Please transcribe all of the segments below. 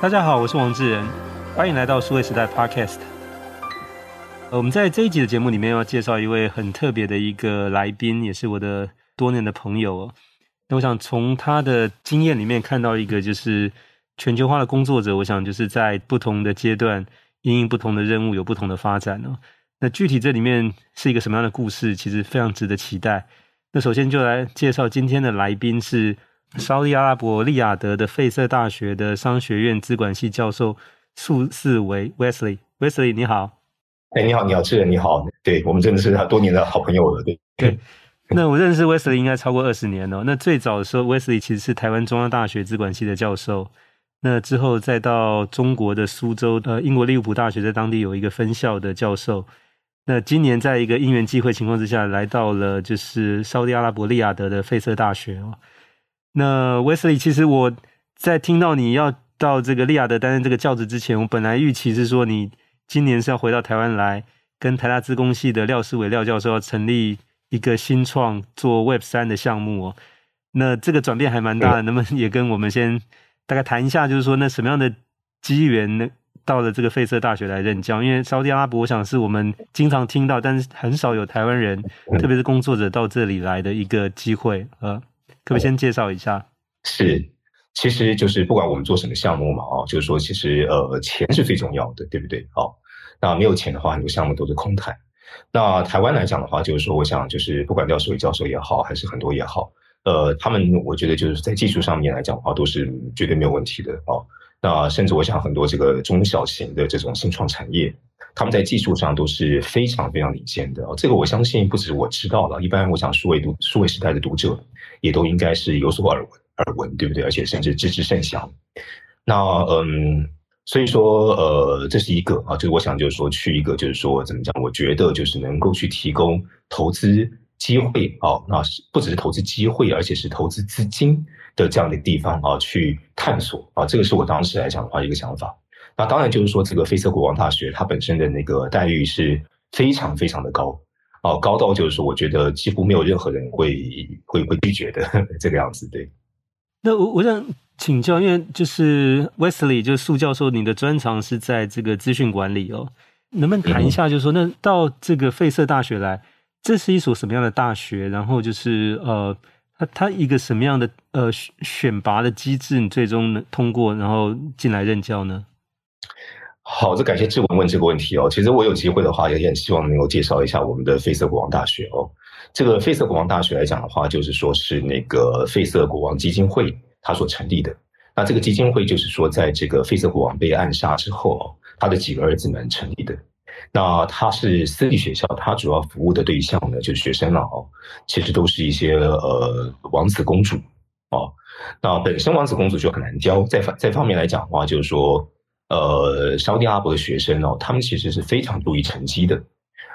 大家好，我是王志仁，欢迎来到数位时代 Podcast。呃我们在这一集的节目里面要介绍一位很特别的一个来宾，也是我的多年的朋友。那我想从他的经验里面看到一个，就是全球化的工作者，我想就是在不同的阶段，因应不同的任务有不同的发展哦。那具体这里面是一个什么样的故事，其实非常值得期待。那首先就来介绍今天的来宾是。沙乌地阿拉伯利雅得的费瑟大学的商学院资管系教授苏四维 Wesley，Wesley 你好，哎你好你好，志仁你好，对我们真的是他多年的好朋友了，对对。那我认识 Wesley 应该超过二十年了。那最早的时候，Wesley 其实是台湾中央大学资管系的教授，那之后再到中国的苏州，呃，英国利物浦大学在当地有一个分校的教授。那今年在一个因缘际会情况之下，来到了就是沙乌地阿拉伯利雅得的费瑟大学哦。那 Wesley，其实我在听到你要到这个利亚德担任这个教职之前，我本来预期是说你今年是要回到台湾来，跟台大资工系的廖思伟廖教授要成立一个新创做 Web 三的项目哦。那这个转变还蛮大的，能不能也跟我们先大概谈一下，就是说那什么样的机缘呢？到了这个费舍大学来任教？因为沙乌地阿拉伯，我想是我们经常听到，但是很少有台湾人，特别是工作者到这里来的一个机会呃。可不可以先介绍一下？是，其实就是不管我们做什么项目嘛，啊，就是说其实呃钱是最重要的，对不对？好，那没有钱的话，很多项目都是空谈。那台湾来讲的话，就是说，我想就是不管廖守伟教授也好，还是很多也好，呃，他们我觉得就是在技术上面来讲的话，都是绝对没有问题的哦。那甚至我想很多这个中小型的这种新创产业。他们在技术上都是非常非常领先的，这个我相信不止我知道了，一般我想数位读数位时代的读者也都应该是有所耳闻耳闻，对不对？而且甚至知之甚详。那嗯，所以说呃，这是一个啊，就是我想就是说去一个就是说怎么讲？我觉得就是能够去提供投资机会啊，那是不只是投资机会，而且是投资资金的这样的地方啊，去探索啊，这个是我当时来讲的话一个想法。那当然就是说，这个费瑟国王大学它本身的那个待遇是非常非常的高哦，高到就是说，我觉得几乎没有任何人会会会拒绝的 这个样子。对。那我我想请教，因为就是 Wesley 就是苏教授，你的专长是在这个资讯管理哦，能不能谈一下？就是说，那到这个费瑟大学来，这是一所什么样的大学？然后就是呃，它它一个什么样的呃选拔的机制，你最终能通过，然后进来任教呢？好，这感谢志文问这个问题哦。其实我有机会的话，也很希望能够介绍一下我们的费瑟国王大学哦。这个费瑟国王大学来讲的话，就是说是那个费瑟国王基金会他所成立的。那这个基金会就是说，在这个费瑟国王被暗杀之后，他的几个儿子们成立的。那他是私立学校，他主要服务的对象呢，就是学生了哦。其实都是一些呃王子公主哦。那本身王子公主就很难教，在方在方面来讲的话，就是说。呃，沙乌地阿伯的学生哦，他们其实是非常注意成绩的，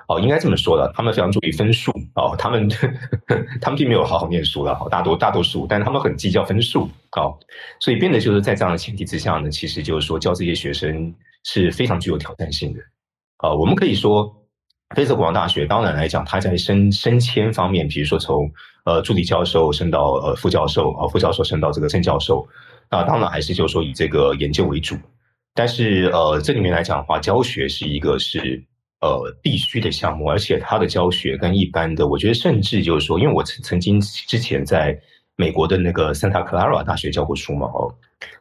哦，应该这么说的，他们非常注意分数哦，他们 他们并没有好好念书了，大多大多数，但他们很计较分数，哦，所以变得就是在这样的前提之下呢，其实就是说教这些学生是非常具有挑战性的，啊、哦，我们可以说，费瑟国王大学当然来讲，它在升升迁方面，比如说从呃助理教授升到呃副教授啊、副教授升到这个正教授，那当然还是就是说以这个研究为主。但是，呃，这里面来讲的话，教学是一个是呃必须的项目，而且它的教学跟一般的，我觉得甚至就是说，因为我曾曾经之前在美国的那个 Santa Clara 大学教过书嘛，哦，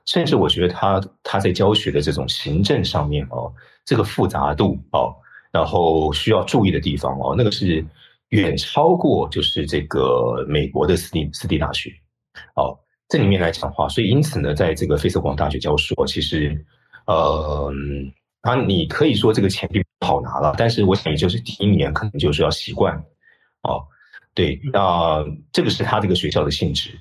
甚至我觉得他他在教学的这种行政上面哦，这个复杂度哦，然后需要注意的地方哦，那个是远超过就是这个美国的私立私立大学，哦，这里面来讲的话，所以因此呢，在这个费瑟国王大学教书，其实。呃，啊，你可以说这个钱并不好拿了，但是我想也就是第一年可能就是要习惯，哦，对，那这个是他这个学校的性质。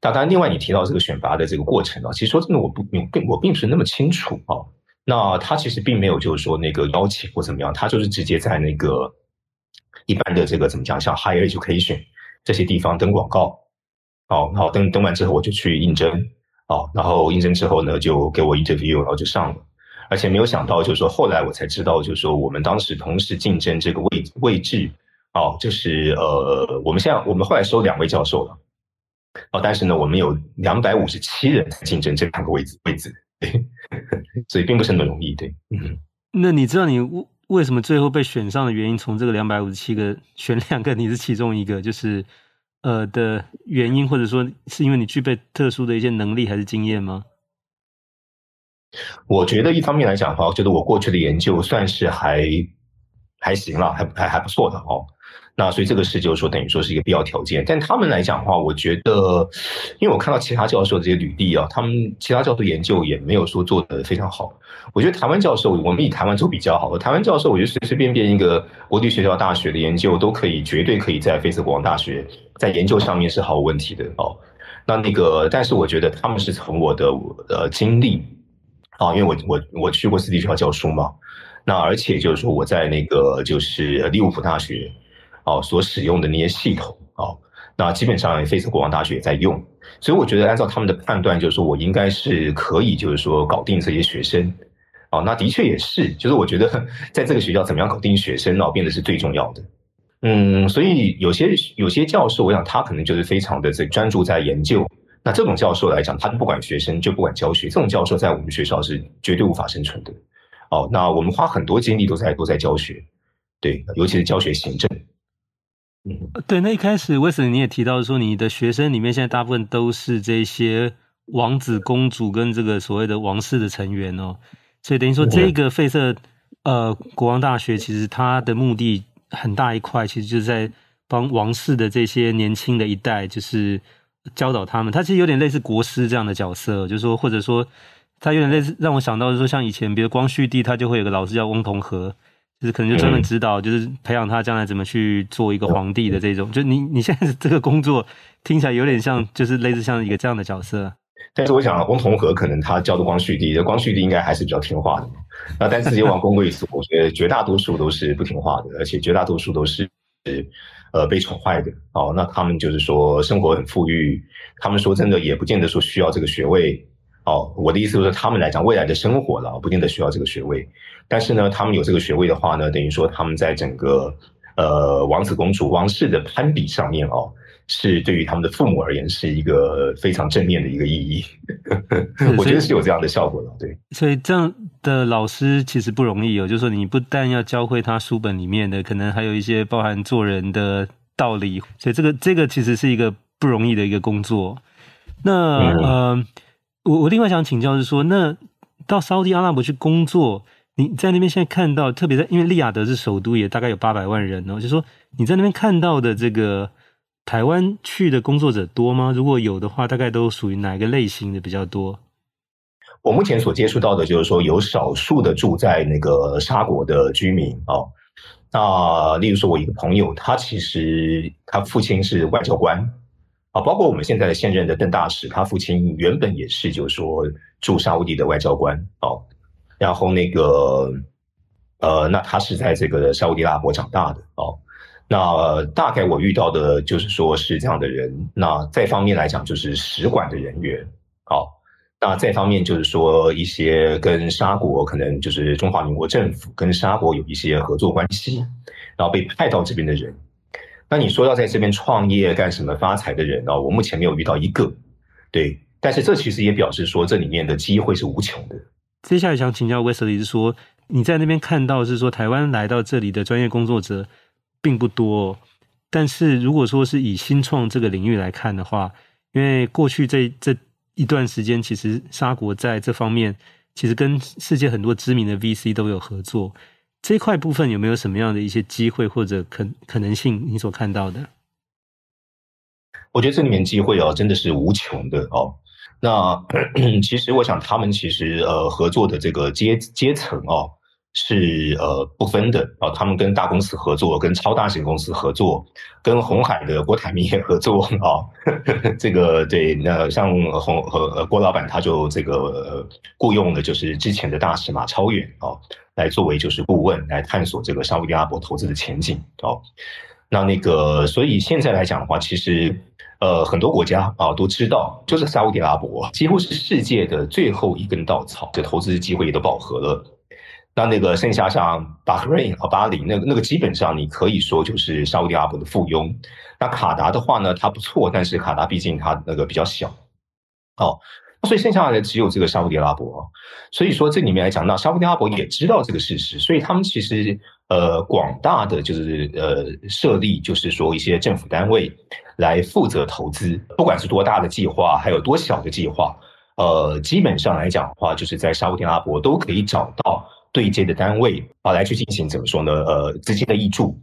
当然，另外你提到这个选拔的这个过程啊，其实说真的，我不并我并不是那么清楚啊。那他其实并没有就是说那个邀请或怎么样，他就是直接在那个一般的这个怎么讲，像 Higher Education 这些地方登广告，好，好，登登完之后我就去应征。哦，然后应征之后呢，就给我 interview，然后就上了，而且没有想到，就是说后来我才知道，就是说我们当时同时竞争这个位位置，哦，就是呃，我们现在我们后来收两位教授了，哦，但是呢，我们有两百五十七人竞争这两个位置位置，对，所以并不是那么容易，对。嗯，那你知道你为什么最后被选上的原因？从这个两百五十七个选两个，你是其中一个，就是呃的原因，或者说是因为你具备特殊的一些能力还是经验吗？我觉得一方面来讲的话，我觉得我过去的研究算是还还行了，还还还不错的哦。那所以这个是就是说等于说是一个必要条件。但他们来讲的话，我觉得，因为我看到其他教授的这些履历啊，他们其他教授研究也没有说做得非常好。我觉得台湾教授，我们以台湾做比较好。台湾教授，我觉得随随便便一个国立学校大学的研究都可以，绝对可以在费瑟国王大学在研究上面是毫无问题的哦。那那个，但是我觉得他们是从我的呃经历。啊，因为我我我去过私立学校教书嘛，那而且就是说我在那个就是利物浦大学哦所使用的那些系统哦，那基本上费瑟国王大学也在用，所以我觉得按照他们的判断，就是说我应该是可以就是说搞定这些学生哦，那的确也是，就是我觉得在这个学校怎么样搞定学生哦，变得是最重要的。嗯，所以有些有些教授，我想他可能就是非常的在专注在研究。那这种教授来讲，他不管学生就不管教学，这种教授在我们学校是绝对无法生存的。哦，那我们花很多精力都在都在教学，对，尤其是教学行政。嗯，对。那一开始，Wesley 你也提到说，你的学生里面现在大部分都是这些王子公主跟这个所谓的王室的成员哦，所以等于说这个费瑟呃国王大学其实它的目的很大一块，其实就是在帮王室的这些年轻的一代，就是。教导他们，他其实有点类似国师这样的角色，就是说，或者说，他有点类似，让我想到就是说，像以前，比如光绪帝，他就会有个老师叫翁同龢，就是可能就专门指导，就是培养他将来怎么去做一个皇帝的这种。就你你现在这个工作听起来有点像，就是类似像一个这样的角色。但是我想，翁同龢可能他教的光绪帝，光绪帝应该还是比较听话的。那但是这些王公贵族，我觉得绝大多数都是不听话的，而且绝大多数都是。呃，被宠坏的哦，那他们就是说生活很富裕，他们说真的也不见得说需要这个学位哦。我的意思就是，他们来讲未来的生活了，不见得需要这个学位。但是呢，他们有这个学位的话呢，等于说他们在整个呃王子公主王室的攀比上面哦，是对于他们的父母而言是一个非常正面的一个意义。我觉得是有这样的效果的，对。所以这样的老师其实不容易哦，就是说你不但要教会他书本里面的，可能还有一些包含做人的道理。所以这个这个其实是一个不容易的一个工作。那、嗯、呃，我我另外想请教是说，那到沙乌地阿拉伯去工作，你在那边现在看到，特别在因为利雅得是首都，也大概有八百万人哦，就是说你在那边看到的这个。台湾去的工作者多吗？如果有的话，大概都属于哪个类型的比较多？我目前所接触到的就是说，有少数的住在那个沙国的居民哦。那例如说，我一个朋友，他其实他父亲是外交官啊，包括我们现在的现任的邓大使，他父亲原本也是就是说驻沙乌地的外交官哦。然后那个呃，那他是在这个沙乌地拉伯长大的哦。那大概我遇到的就是说是这样的人。那再方面来讲，就是使馆的人员。好，那再方面就是说一些跟沙国可能就是中华民国政府跟沙国有一些合作关系，然后被派到这边的人。那你说要在这边创业干什么发财的人呢？我目前没有遇到一个。对，但是这其实也表示说这里面的机会是无穷的。接下来想请教 Wesley 是说你在那边看到是说台湾来到这里的专业工作者。并不多，但是如果说是以新创这个领域来看的话，因为过去这这一段时间，其实沙国在这方面其实跟世界很多知名的 VC 都有合作，这块部分有没有什么样的一些机会或者可可能性？你所看到的？我觉得这里面机会哦，真的是无穷的哦。那 其实我想，他们其实呃合作的这个阶阶层哦。是呃不分的啊，他们跟大公司合作，跟超大型公司合作，跟红海的郭台铭也合作啊。这个对，那像红和郭老板他就这个雇佣的就是之前的大使马超远啊，来作为就是顾问，来探索这个沙乌地阿拉伯投资的前景哦。那那个，所以现在来讲的话，其实呃很多国家啊都知道，就是沙乌地阿拉伯几乎是世界的最后一根稻草，这投资机会也都饱和了。那那个剩下像巴瑞和巴黎，那个那个基本上你可以说就是沙乌地阿拉伯的附庸。那卡达的话呢，它不错，但是卡达毕竟它那个比较小。哦，所以剩下的只有这个沙乌地阿拉伯。所以说这里面来讲，那沙乌地阿拉伯也知道这个事实，所以他们其实呃广大的就是呃设立就是说一些政府单位来负责投资，不管是多大的计划，还有多小的计划，呃基本上来讲的话，就是在沙乌地阿拉伯都可以找到对接的单位啊来去进行怎么说呢？呃资金的挹注。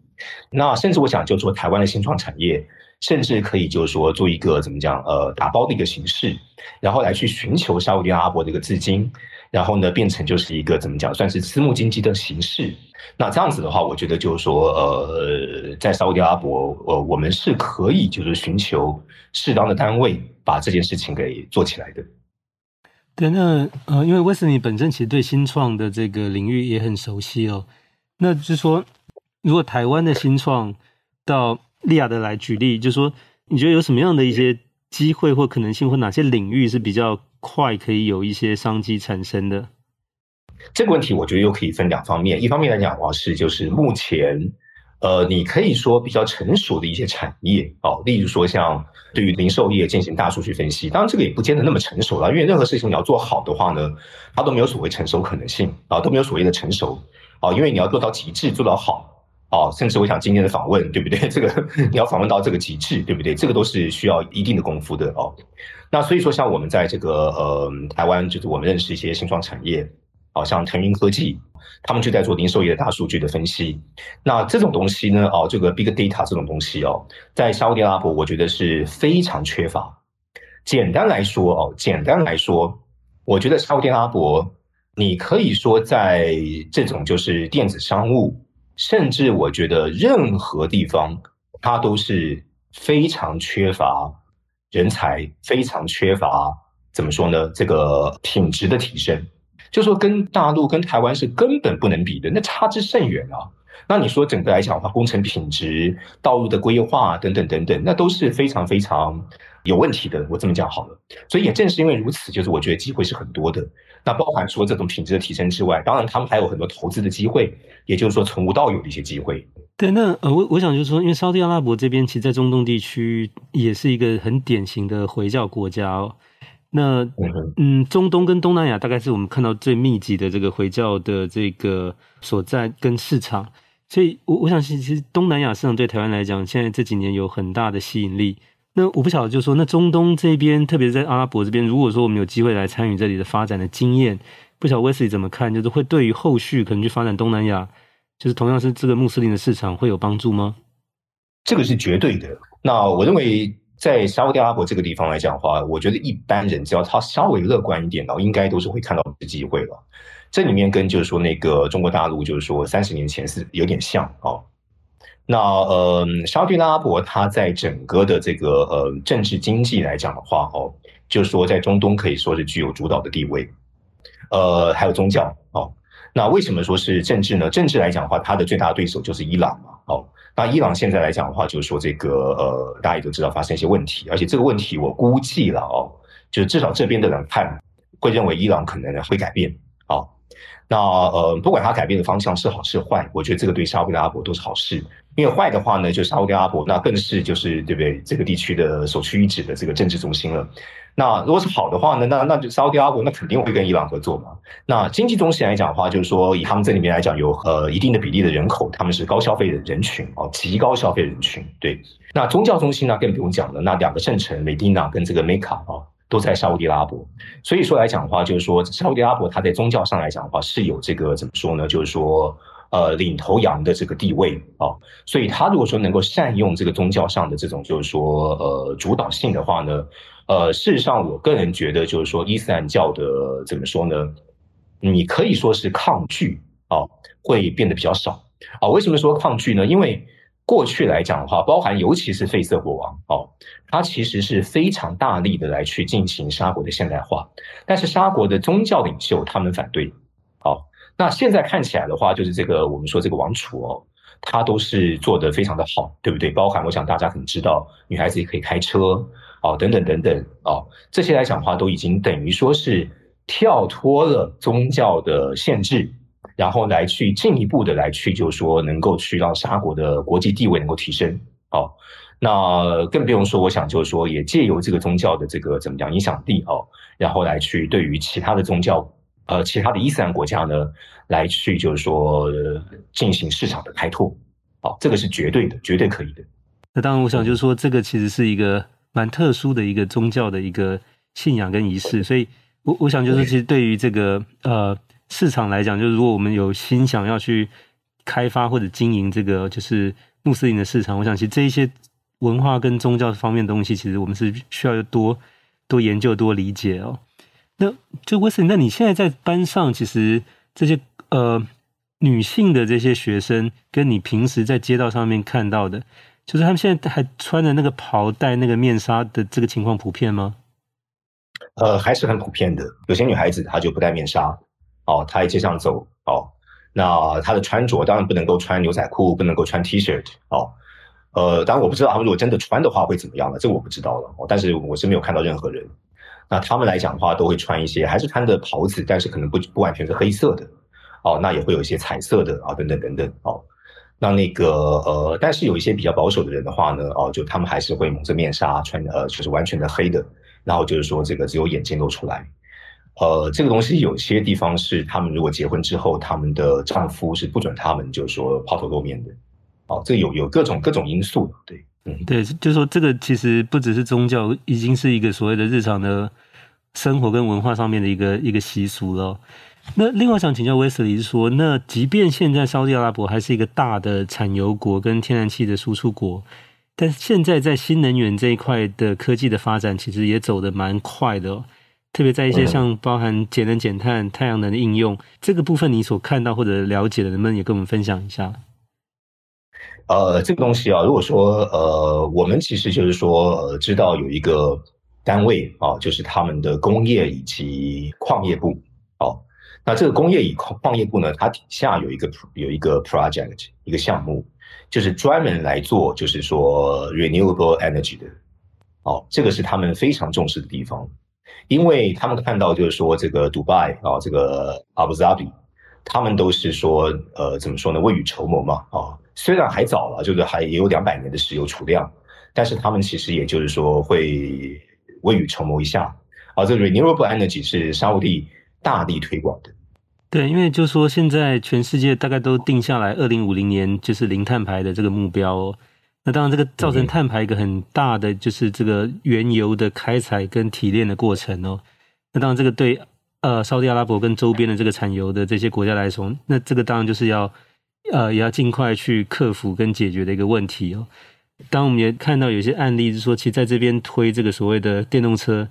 那甚至我想就说台湾的新创产业。甚至可以就是说做一个怎么讲呃打包的一个形式，然后来去寻求沙乌地阿拉伯的一个资金，然后呢变成就是一个怎么讲算是私募经济的形式。那这样子的话，我觉得就是说呃在沙乌地阿拉伯呃我们是可以就是寻求适当的单位把这件事情给做起来的。对，那呃因为威斯利本身其实对新创的这个领域也很熟悉哦，那就是说如果台湾的新创到利雅得来举例，就是说，你觉得有什么样的一些机会或可能性，或哪些领域是比较快可以有一些商机产生的？这个问题我觉得又可以分两方面，一方面来讲的话是就是目前，呃，你可以说比较成熟的一些产业哦，例如说像对于零售业进行大数据分析，当然这个也不见得那么成熟了，因为任何事情你要做好的话呢，它都没有所谓成熟可能性啊，都没有所谓的成熟啊，因为你要做到极致，做到好。哦，甚至我想今天的访问，对不对？这个你要访问到这个极致，对不对？这个都是需要一定的功夫的哦。那所以说，像我们在这个呃台湾，就是我们认识一些新创产业，好、像腾云科技，他们就在做零售业的大数据的分析。那这种东西呢，哦，这个 big data 这种东西哦，在沙乌地阿拉伯，我觉得是非常缺乏。简单来说哦，简单来说，我觉得沙乌地阿拉伯，你可以说在这种就是电子商务。甚至我觉得任何地方，它都是非常缺乏人才，非常缺乏怎么说呢？这个品质的提升，就说跟大陆、跟台湾是根本不能比的，那差之甚远啊。那你说整个来讲的话，工程品质、道路的规划等等等等，那都是非常非常有问题的。我这么讲好了。所以也正是因为如此，就是我觉得机会是很多的。那包含说这种品质的提升之外，当然他们还有很多投资的机会，也就是说从无到有的一些机会。对，那呃，我我想就是说，因为沙特阿拉伯这边其实，在中东地区也是一个很典型的回教国家哦。那嗯，中东跟东南亚大概是我们看到最密集的这个回教的这个所在跟市场，所以我我想其实东南亚市场对台湾来讲，现在这几年有很大的吸引力。那我不晓得，就是说，那中东这边，特别是在阿拉伯这边，如果说我们有机会来参与这里的发展的经验，不晓得 Wesley 怎么看？就是会对于后续可能去发展东南亚，就是同样是这个穆斯林的市场会有帮助吗？这个是绝对的。那我认为，在沙乌地阿拉伯这个地方来讲的话，我觉得一般人只要他稍微乐观一点，然后应该都是会看到机会了。这里面跟就是说那个中国大陆，就是说三十年前是有点像哦。那呃，沙乌地阿拉伯它在整个的这个呃政治经济来讲的话，哦，就是说在中东可以说是具有主导的地位，呃，还有宗教哦。那为什么说是政治呢？政治来讲的话，它的最大对手就是伊朗嘛，哦。那伊朗现在来讲的话，就是说这个呃，大家也都知道发生一些问题，而且这个问题我估计了哦，就是至少这边的人看会认为伊朗可能会改变，哦。那呃，不管它改变的方向是好是坏，我觉得这个对沙乌地阿拉伯都是好事。因为坏的话呢，就沙乌地阿拉伯那更是就是对不对？这个地区的首屈一指的这个政治中心了。那如果是好的话呢，那那就沙乌地阿拉伯那肯定会跟伊朗合作嘛。那经济中心来讲的话，就是说以他们这里面来讲，有呃一定的比例的人口，他们是高消费的人群哦，极高消费人群。对，那宗教中心呢更不用讲了，那两个圣城美迪娜跟这个梅卡啊，都在沙乌地阿拉伯。所以说来讲的话，就是说沙乌地阿拉伯它在宗教上来讲的话是有这个怎么说呢？就是说。呃，领头羊的这个地位啊、哦，所以他如果说能够善用这个宗教上的这种，就是说呃主导性的话呢，呃，事实上我个人觉得，就是说伊斯兰教的怎么说呢？你可以说是抗拒啊、会变得比较少啊、为什么说抗拒呢？因为过去来讲的话，包含尤其是费瑟国王哦，他其实是非常大力的来去进行沙国的现代化，但是沙国的宗教领袖他们反对，哦。那现在看起来的话，就是这个我们说这个王储哦，他都是做得非常的好，对不对？包含我想大家可能知道，女孩子也可以开车哦，等等等等哦，这些来讲的话，都已经等于说是跳脱了宗教的限制，然后来去进一步的来去，就是说能够去让沙国的国际地位能够提升哦。那更不用说，我想就是说，也借由这个宗教的这个怎么讲影响力哦，然后来去对于其他的宗教，呃，其他的伊斯兰国家呢，来去就是说进行市场的开拓，哦，这个是绝对的，绝对可以的。那当然，我想就是说，这个其实是一个蛮特殊的一个宗教的一个信仰跟仪式，所以我我想就是，其实对于这个呃市场来讲，就是如果我们有心想要去开发或者经营这个就是穆斯林的市场，我想其实这一些。文化跟宗教方面的东西，其实我们是需要多多研究、多理解哦。那就 Wesley，那你现在在班上，其实这些呃女性的这些学生，跟你平时在街道上面看到的，就是他们现在还穿着那个袍、戴那个面纱的这个情况普遍吗？呃，还是很普遍的。有些女孩子她就不戴面纱，哦，她在街上走，哦，那她的穿着当然不能够穿牛仔裤，不能够穿 T 恤，哦。呃，当然我不知道他们如果真的穿的话会怎么样了，这我不知道了。但是我是没有看到任何人。那他们来讲的话，都会穿一些，还是穿的袍子，但是可能不不完全是黑色的。哦，那也会有一些彩色的啊，等等等等。哦，那那个呃，但是有一些比较保守的人的话呢，哦，就他们还是会蒙着面纱，穿呃就是完全的黑的，然后就是说这个只有眼睛露出来。呃，这个东西有些地方是他们如果结婚之后，他们的丈夫是不准他们就是说抛头露面的。哦，这有有各种各种因素，对，嗯，对，就是说这个其实不只是宗教，已经是一个所谓的日常的生活跟文化上面的一个一个习俗了。那另外想请教 Wesley 是说，那即便现在沙特阿拉伯还是一个大的产油国跟天然气的输出国，但是现在在新能源这一块的科技的发展，其实也走得蛮快的，特别在一些像包含节能减碳、太阳能的应用这个部分，你所看到或者了解的，能不能也跟我们分享一下？呃，这个东西啊，如果说呃，我们其实就是说，呃，知道有一个单位啊，就是他们的工业以及矿业部、那这个工业与矿业部呢，它底下有一个有一个 project 一个项目，就是专门来做就是说 renewable energy 的哦、这个是他们非常重视的地方，因为他们看到就是说这个杜拜啊，这个阿布扎比，他们都是说呃，怎么说呢，未雨绸缪嘛啊。虽然还早了，就是还也有两百年的石油储量，但是他们其实也就是说会未雨绸缪一下。而、啊、这个 renewable energy 是沙乌地大力推广的。对，因为就是说现在全世界大概都定下来，二零五零年就是零碳排的这个目标、哦。那当然，这个造成碳排一个很大的就是这个原油的开采跟提炼的过程哦。那当然，这个对呃沙特阿拉伯跟周边的这个产油的这些国家来说，那这个当然就是要。呃，也要尽快去克服跟解决的一个问题哦。当我们也看到有些案例是说，其实在这边推这个所谓的电动车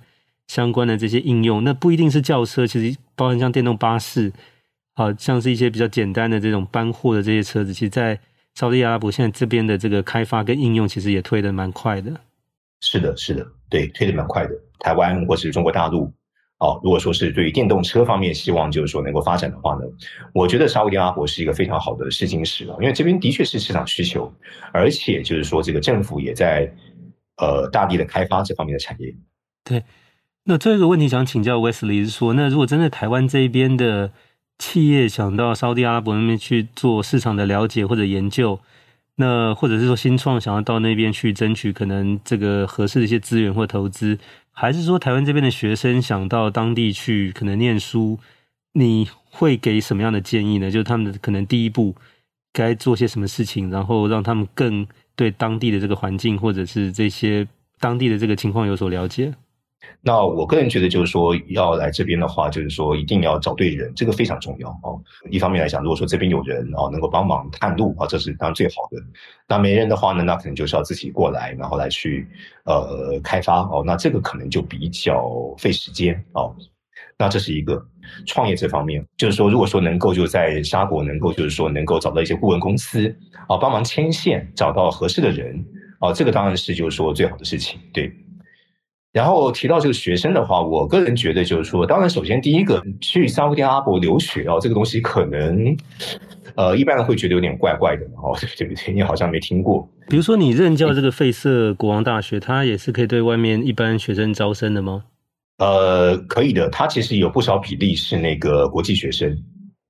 相关的这些应用，那不一定是轿车，其实包含像电动巴士，好像是一些比较简单的这种搬货的这些车子，其实，在沙乌地阿拉伯现在这边的这个开发跟应用，其实也推得蛮快的。是的，是的，对，推得蛮快的。台湾或是中国大陆。哦，如果说是对于电动车方面希望就是说能够发展的话呢，我觉得沙乌地阿拉伯是一个非常好的试金石了，因为这边的确是市场需求，而且就是说这个政府也在呃大力的开发这方面的产业。对，那最后一个问题想请教 Wesley 是说，那如果真的台湾这边的企业想到沙地阿拉伯那边去做市场的了解或者研究，那或者是说新创想要到那边去争取可能这个合适的一些资源或投资。还是说台湾这边的学生想到当地去可能念书，你会给什么样的建议呢？就是他们可能第一步该做些什么事情，然后让他们更对当地的这个环境或者是这些当地的这个情况有所了解。那我个人觉得，就是说要来这边的话，就是说一定要找对人，这个非常重要哦。一方面来讲，如果说这边有人哦，能够帮忙探路啊，这是当然最好的。那没人的话呢，那可能就是要自己过来，然后来去呃开发哦。那这个可能就比较费时间哦。那这是一个创业这方面，就是说如果说能够就在沙国能够就是说能够找到一些顾问公司啊，帮忙牵线，找到合适的人啊，这个当然是就是说最好的事情，对。然后提到这个学生的话，我个人觉得就是说，当然首先第一个去沙乌地阿拉伯留学哦，这个东西可能呃一般人会觉得有点怪怪的哦，对不对？你好像没听过。比如说你任教这个费瑟国王大学，它也是可以对外面一般学生招生的吗？呃，可以的，它其实有不少比例是那个国际学生。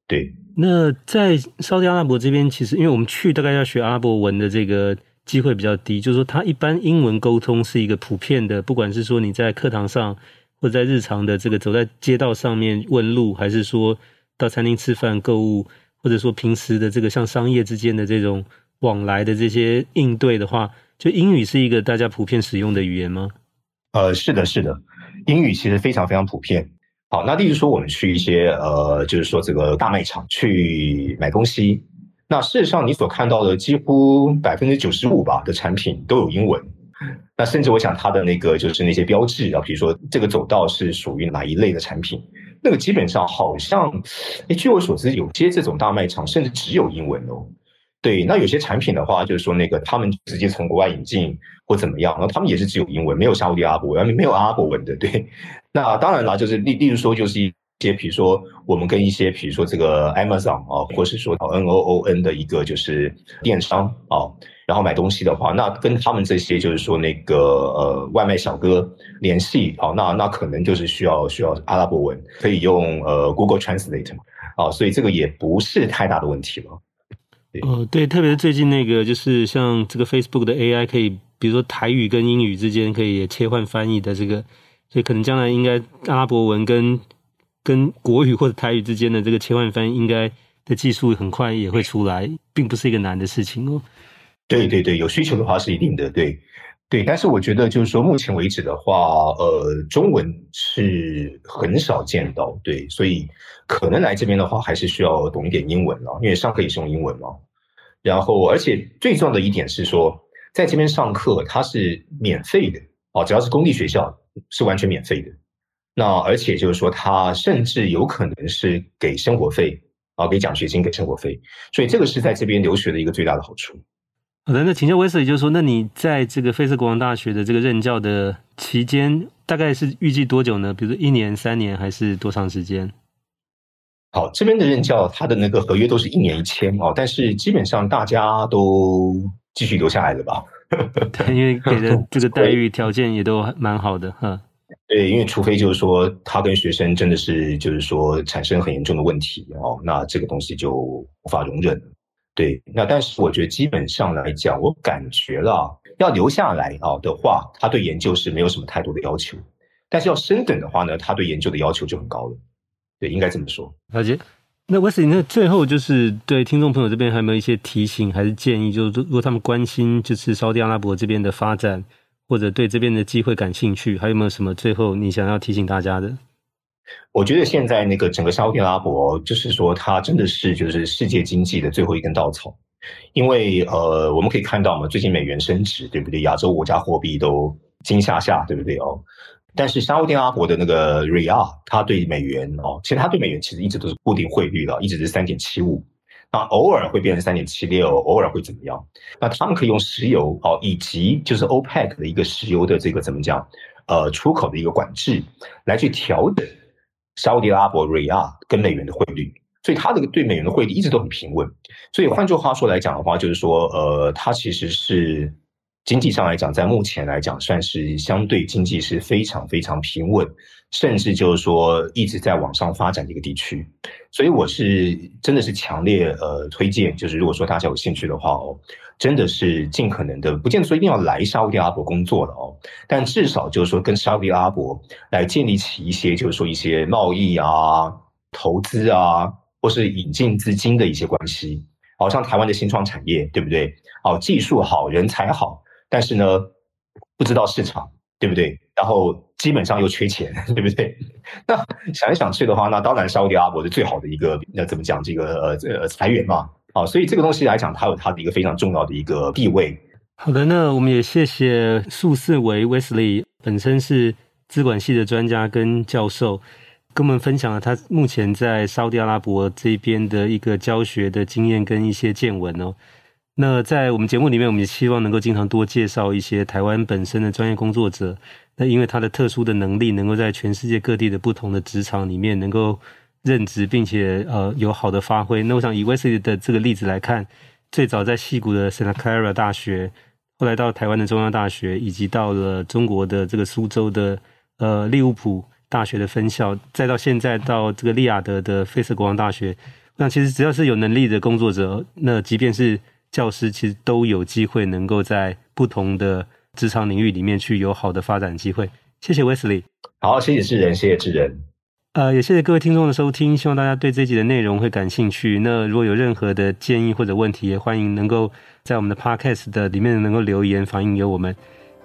对。那在沙乌地阿拉伯这边，其实因为我们去大概要学阿拉伯文的这个。机会比较低，就是说他一般英文沟通是一个普遍的，不管是说你在课堂上或者在日常的这个走在街道上面问路，还是说到餐厅吃饭购物，或者说平时的这个像商业之间的这种往来的这些应对的话，就英语是一个大家普遍使用的语言吗？呃，是的，是的，英语其实非常非常普遍。好，那例如说我们去一些呃，就是说这个大卖场去买东西。那事实上，你所看到的几乎百分之九十五吧的产品都有英文。那甚至我想它的那个就是那些标志啊，比如说这个走道是属于哪一类的产品，那个基本上好像，诶，据我所知，有些这种大卖场甚至只有英文哦。对，那有些产品的话，就是说那个他们直接从国外引进或怎么样，那他们也是只有英文，没有沙乌地阿拉伯文，没有阿拉伯文的。对，那当然啦，就是例例如说就是一。些，比如说我们跟一些，比如说这个 Amazon 啊，或是说 N O O N 的一个就是电商啊，然后买东西的话，那跟他们这些就是说那个呃外卖小哥联系啊，那那可能就是需要需要阿拉伯文，可以用呃 Google Translate 啊，所以这个也不是太大的问题了。哦，对，特别是最近那个就是像这个 Facebook 的 AI 可以，比如说台语跟英语之间可以切换翻译的这个，所以可能将来应该阿拉伯文跟跟国语或者台语之间的这个切换翻译，应该的技术很快也会出来，并不是一个难的事情哦。对对对，有需求的话是一定的，对对。但是我觉得就是说，目前为止的话，呃，中文是很少见到，对，所以可能来这边的话，还是需要懂一点英文了，因为上课也是用英文嘛。然后，而且最重要的一点是说，在这边上课它是免费的哦，只要是公立学校是完全免费的。那而且就是说，他甚至有可能是给生活费啊，给奖学金，给生活费，所以这个是在这边留学的一个最大的好处。好的，那请教 Wesley，就是说，那你在这个菲斯国王大学的这个任教的期间，大概是预计多久呢？比如说一年、三年，还是多长时间？好，这边的任教，他的那个合约都是一年一签哦，但是基本上大家都继续留下来了吧？对，因为给的这个待遇条件也都蛮好的哈。对，因为除非就是说他跟学生真的是就是说产生很严重的问题哦，那这个东西就无法容忍。对，那但是我觉得基本上来讲，我感觉了要留下来啊的话，他对研究是没有什么太多的要求，但是要升等的话呢，他对研究的要求就很高了。对，应该这么说。了解。那威斯那最后就是对听众朋友这边还有没有一些提醒还是建议？就是如果他们关心就是沙乌地阿拉伯这边的发展。或者对这边的机会感兴趣，还有没有什么最后你想要提醒大家的？我觉得现在那个整个沙乌地阿拉伯，就是说它真的是就是世界经济的最后一根稻草，因为呃我们可以看到嘛，最近美元升值，对不对？亚洲国家货币都惊吓吓，对不对哦？但是沙乌地阿拉伯的那个 Riyal，它对美元哦，其实它对美元其实一直都是固定汇率了，一直是三点七五。那偶尔会变成三点七六，偶尔会怎么样？那他们可以用石油哦，以及就是 OPEC 的一个石油的这个怎么讲？呃，出口的一个管制，来去调整沙乌地阿拉伯 Riyal 跟美元的汇率，所以它这个对美元的汇率一直都很平稳。所以换句话说来讲的话，就是说，呃，它其实是。经济上来讲，在目前来讲，算是相对经济是非常非常平稳，甚至就是说一直在往上发展的一个地区。所以我是真的是强烈呃推荐，就是如果说大家有兴趣的话哦，真的是尽可能的，不见得说一定要来沙乌地阿拉伯工作的哦，但至少就是说跟沙乌地阿拉伯来建立起一些就是说一些贸易啊、投资啊，或是引进资金的一些关系。好像台湾的新创产业，对不对？哦，技术好，人才好。但是呢，不知道市场，对不对？然后基本上又缺钱，对不对？那想来想去的话，那当然沙乌地阿拉伯是最好的一个，那怎么讲？这个呃呃财源嘛，啊，所以这个东西来讲，它有它的一个非常重要的一个地位。好的，那我们也谢谢宿世维 Wesley，本身是资管系的专家跟教授，跟我们分享了他目前在沙乌地阿拉伯这边的一个教学的经验跟一些见闻哦。那在我们节目里面，我们也希望能够经常多介绍一些台湾本身的专业工作者。那因为他的特殊的能力，能够在全世界各地的不同的职场里面能够任职，并且呃有好的发挥。那我想以 Wesley 的这个例子来看，最早在西谷的 Santa Clara 大学，后来到台湾的中央大学，以及到了中国的这个苏州的呃利物浦大学的分校，再到现在到这个利雅德的费瑟国王大学。那其实只要是有能力的工作者，那即便是教师其实都有机会能够在不同的职场领域里面去有好的发展机会。谢谢 Wesley，好，谢谢智仁，谢谢智仁。呃，也谢谢各位听众的收听，希望大家对这集的内容会感兴趣。那如果有任何的建议或者问题，也欢迎能够在我们的 Podcast 的里面能够留言反映给我们。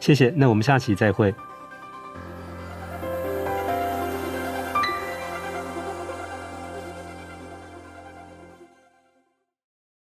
谢谢，那我们下期再会。